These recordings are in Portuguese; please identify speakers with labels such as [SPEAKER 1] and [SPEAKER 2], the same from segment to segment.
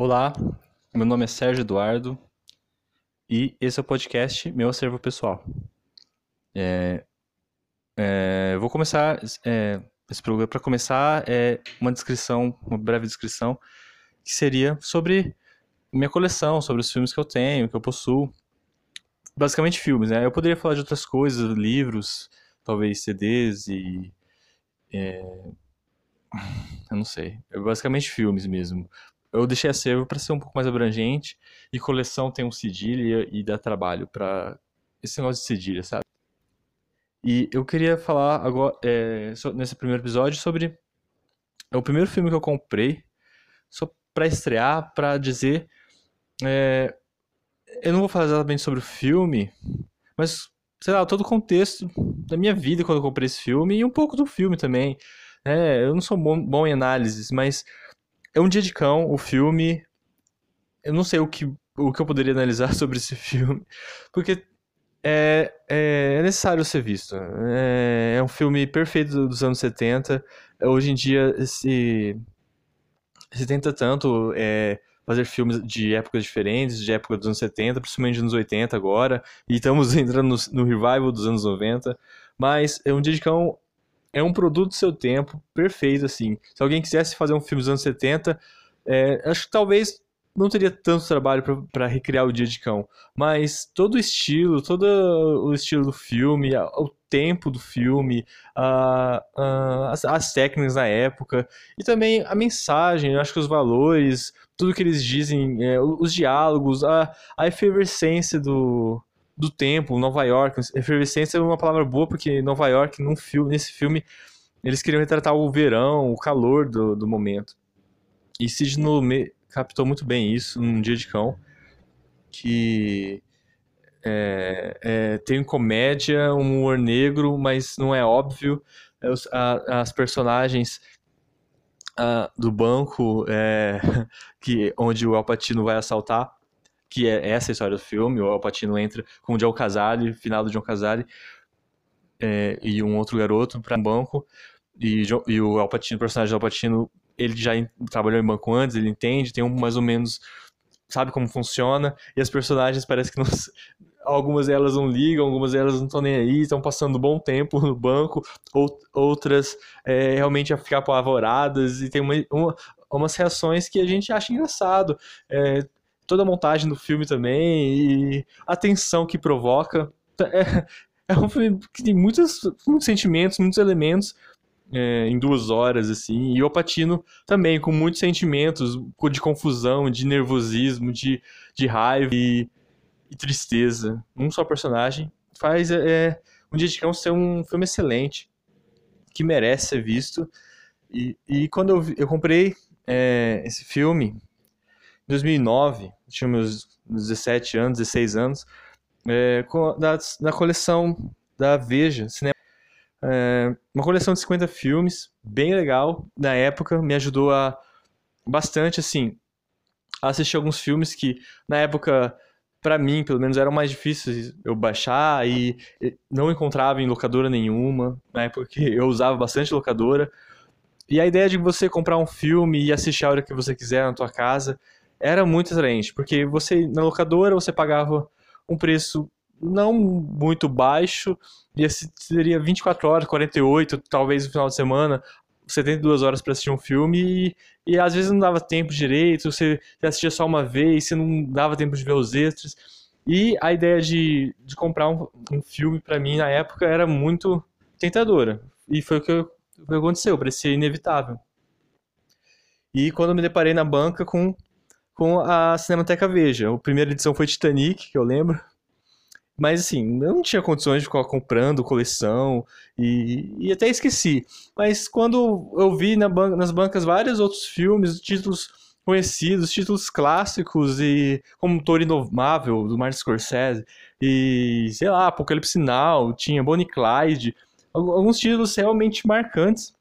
[SPEAKER 1] Olá, meu nome é Sérgio Eduardo e esse é o podcast Meu Acervo Pessoal. É, é, vou começar é, esse programa para começar é uma descrição, uma breve descrição que seria sobre minha coleção, sobre os filmes que eu tenho, que eu possuo. Basicamente filmes, né? Eu poderia falar de outras coisas, livros, talvez CDs e é, eu não sei. É basicamente filmes mesmo eu deixei acervo para ser um pouco mais abrangente e coleção tem um cedilha e dá trabalho para esse negócio de cedilha, sabe? E eu queria falar agora é, nesse primeiro episódio sobre é o primeiro filme que eu comprei só para estrear, para dizer é, eu não vou falar exatamente sobre o filme, mas sei lá, todo o contexto da minha vida quando eu comprei esse filme e um pouco do filme também. É, eu não sou bom, bom em análises, mas é um dia de cão, o filme. Eu não sei o que, o que eu poderia analisar sobre esse filme, porque é, é, é necessário ser visto. É, é, um filme perfeito dos anos 70. Hoje em dia se, se tenta tanto é, fazer filmes de épocas diferentes, de época dos anos 70, principalmente dos anos 80 agora, e estamos entrando no, no revival dos anos 90. Mas é um dia de cão é um produto do seu tempo, perfeito, assim. Se alguém quisesse fazer um filme dos anos 70, é, acho que talvez não teria tanto trabalho para recriar o Dia de Cão, mas todo o estilo, todo o estilo do filme, o tempo do filme, a, a, as, as, técnicas na época e também a mensagem, acho que os valores, tudo que eles dizem, é, os diálogos, a, a efervescência do, do tempo, Nova York. Efervescência é uma palavra boa, porque Nova York, num filme, nesse filme, eles queriam retratar o verão, o calor do, do momento. E Lumet captou muito bem isso num dia de cão, que é, é, tem comédia, um humor negro, mas não é óbvio. É, os, a, as personagens a, do banco é, que onde o Alpatino vai assaltar que é essa história do filme, o Al Pacino entra com o John Casale, final do John Casale, é, e um outro garoto para um banco, e, e, o Al Pacino, o personagem do Al Pacino, ele já trabalhou em banco antes, ele entende, tem um mais ou menos, sabe como funciona, e as personagens parece que não, algumas delas não ligam, algumas delas não estão nem aí, estão passando bom tempo no banco, ou, outras é, realmente a ficar apavoradas, e tem uma, uma, umas reações que a gente acha engraçado. É, toda a montagem do filme também e a tensão que provoca. É, é um filme que tem muitos, muitos sentimentos, muitos elementos é, em duas horas, assim. E o Patino também, com muitos sentimentos de confusão, de nervosismo, de, de raiva e, e tristeza. Um só personagem faz é, um Dia de Cão ser um filme excelente, que merece ser visto. E, e quando eu, eu comprei é, esse filme, 2009, tinha meus 17 anos, 16 anos, é, da, coleção da Veja Cinema. É, uma coleção de 50 filmes, bem legal. Na época, me ajudou a bastante, assim, a assistir alguns filmes que, na época, para mim, pelo menos, eram mais difíceis eu baixar e não encontrava em locadora nenhuma, na época que eu usava bastante locadora. E a ideia de você comprar um filme e assistir a hora que você quiser na tua casa era muito atraente, porque você na locadora você pagava um preço não muito baixo, e seria 24 horas, 48, talvez no final de semana, 72 horas para assistir um filme e, e, às vezes não dava tempo direito, você assistia só uma vez, você não dava tempo de ver os extras. E a ideia de, de comprar um, um filme para mim na época era muito tentadora. E foi o que, o que aconteceu, parecia inevitável. E quando eu me deparei na banca com com a Cinemateca Veja. A primeira edição foi Titanic, que eu lembro. Mas assim, eu não tinha condições de ficar comprando coleção e, e até esqueci. Mas quando eu vi na ban nas bancas vários outros filmes, títulos conhecidos, títulos clássicos e como Toro Inovável, do Martin Scorsese, e sei lá, Apocalipse Now, tinha Bonnie Clyde, alguns títulos realmente marcantes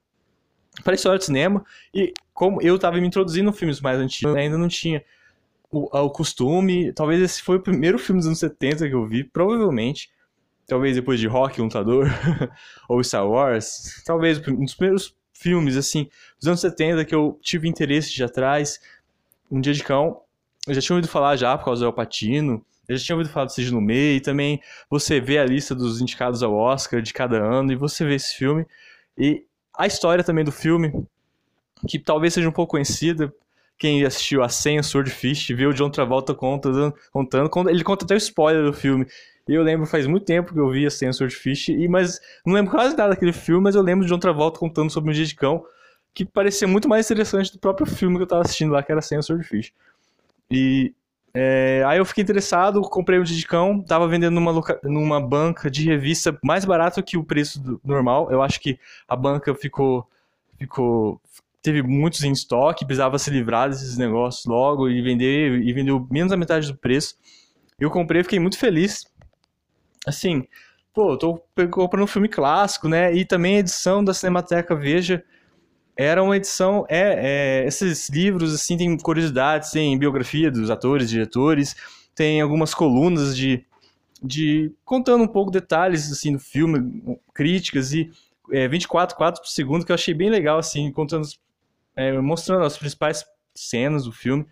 [SPEAKER 1] para a história do cinema. E como eu estava me introduzindo filmes mais antigos, ainda não tinha o, o costume. Talvez esse foi o primeiro filme dos anos 70 que eu vi, provavelmente. Talvez depois de Rock, Lutador, ou Star Wars. Talvez um dos primeiros filmes, assim, dos anos 70 que eu tive interesse de atrás. Um Dia de Cão, eu já tinha ouvido falar já por causa do Alpatino, eu já tinha ouvido falar do Seja no Meio, e também você vê a lista dos indicados ao Oscar de cada ano, e você vê esse filme, e a história também do filme, que talvez seja um pouco conhecida, quem assistiu a Senha Swordfish, viu o John Travolta contando, contando, ele conta até o spoiler do filme. Eu lembro, faz muito tempo que eu vi a Senha Swordfish, e, mas não lembro quase nada daquele filme, mas eu lembro de John Travolta contando sobre um dia de cão, que parecia muito mais interessante do próprio filme que eu tava assistindo lá, que era Senha Swordfish. E é, aí eu fiquei interessado, comprei um dia de cão, tava vendendo numa, loca... numa banca de revista mais barato que o preço do... normal. Eu acho que a banca ficou, ficou teve muitos em estoque, precisava se livrar desses negócios logo e vender e vendeu menos da metade do preço. Eu comprei, fiquei muito feliz. Assim, pô, tô comprando um filme clássico, né? E também a edição da Cinemateca Veja era uma edição é, é, esses livros assim tem curiosidades, tem biografia dos atores, diretores, tem algumas colunas de de contando um pouco detalhes assim do filme, críticas e é, 24 quadros por segundo que eu achei bem legal assim, contando é, mostrando as principais cenas do filme.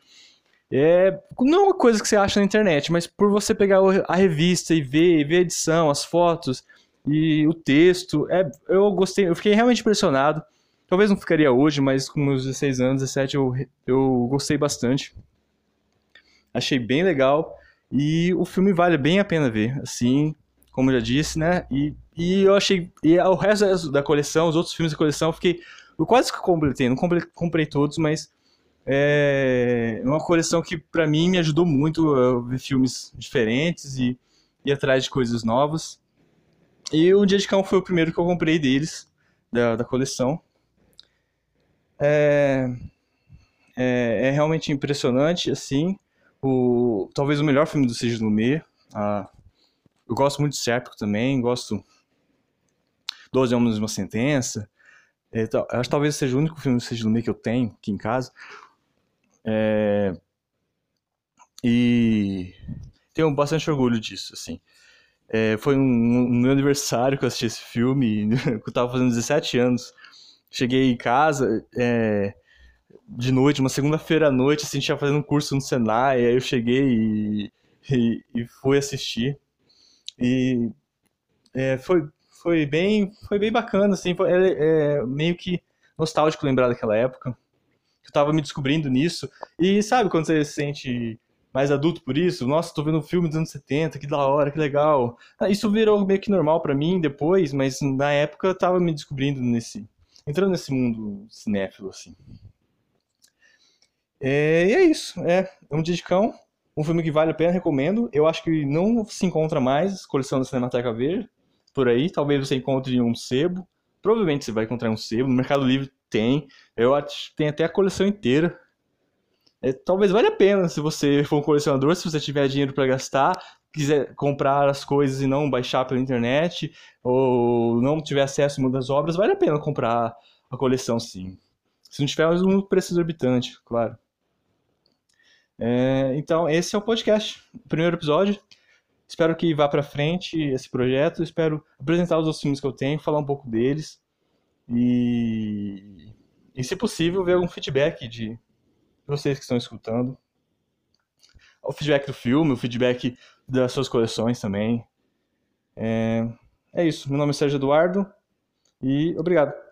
[SPEAKER 1] É, não é uma coisa que você acha na internet, mas por você pegar a revista e ver, e ver a edição, as fotos e o texto, é, eu gostei, eu fiquei realmente impressionado. Talvez não ficaria hoje, mas com meus 16 anos, 17, eu, eu gostei bastante. Achei bem legal e o filme vale bem a pena ver, assim, como eu já disse, né? E, e eu achei. E o resto da coleção, os outros filmes da coleção, eu fiquei eu quase que completei, não comprei, comprei todos, mas é uma coleção que para mim me ajudou muito a ver filmes diferentes e ir atrás de coisas novas. E o Dia de Cão foi o primeiro que eu comprei deles, da, da coleção. É, é, é, realmente impressionante, assim. O, talvez o melhor filme do Seja Lumet. Ah, eu gosto muito de Sérpico também, gosto 12 Homens uma Sentença. É, acho que talvez seja o único filme do Sidney Lumet que eu tenho aqui em casa. É, e tenho bastante orgulho disso, assim. É, foi um, um, meu aniversário que eu assisti esse filme, eu tava fazendo 17 anos. Cheguei em casa é, de noite, uma segunda-feira à noite, assim, tinha fazendo um curso no Senai, aí eu cheguei e, e, e fui assistir. E é, foi, foi bem, foi bem bacana, assim, foi, é, é, meio que nostálgico lembrar daquela época. Eu tava me descobrindo nisso. E sabe quando você se sente mais adulto por isso? Nossa, tô vendo um filme dos anos 70, que da hora, que legal. Ah, isso virou meio que normal para mim depois, mas na época eu tava me descobrindo nesse. Entrando nesse mundo cinéfilo, assim. É, e é isso. É, é um dia de cão. Um filme que vale a pena, recomendo. Eu acho que não se encontra mais, coleção da Cinemateca Verde por aí, talvez você encontre um sebo. Provavelmente você vai encontrar um sebo. No Mercado Livre tem. Eu acho que tem até a coleção inteira. É, talvez valha a pena se você for um colecionador, se você tiver dinheiro para gastar, quiser comprar as coisas e não baixar pela internet, ou não tiver acesso a uma das obras, vale a pena comprar a coleção sim. Se não tiver um preço exorbitante, claro. É, então, esse é o podcast, o primeiro episódio. Espero que vá para frente esse projeto. Espero apresentar os outros filmes que eu tenho, falar um pouco deles. E, e se possível, ver algum feedback de vocês que estão escutando. O feedback do filme, o feedback das suas coleções também. É, é isso. Meu nome é Sérgio Eduardo e obrigado.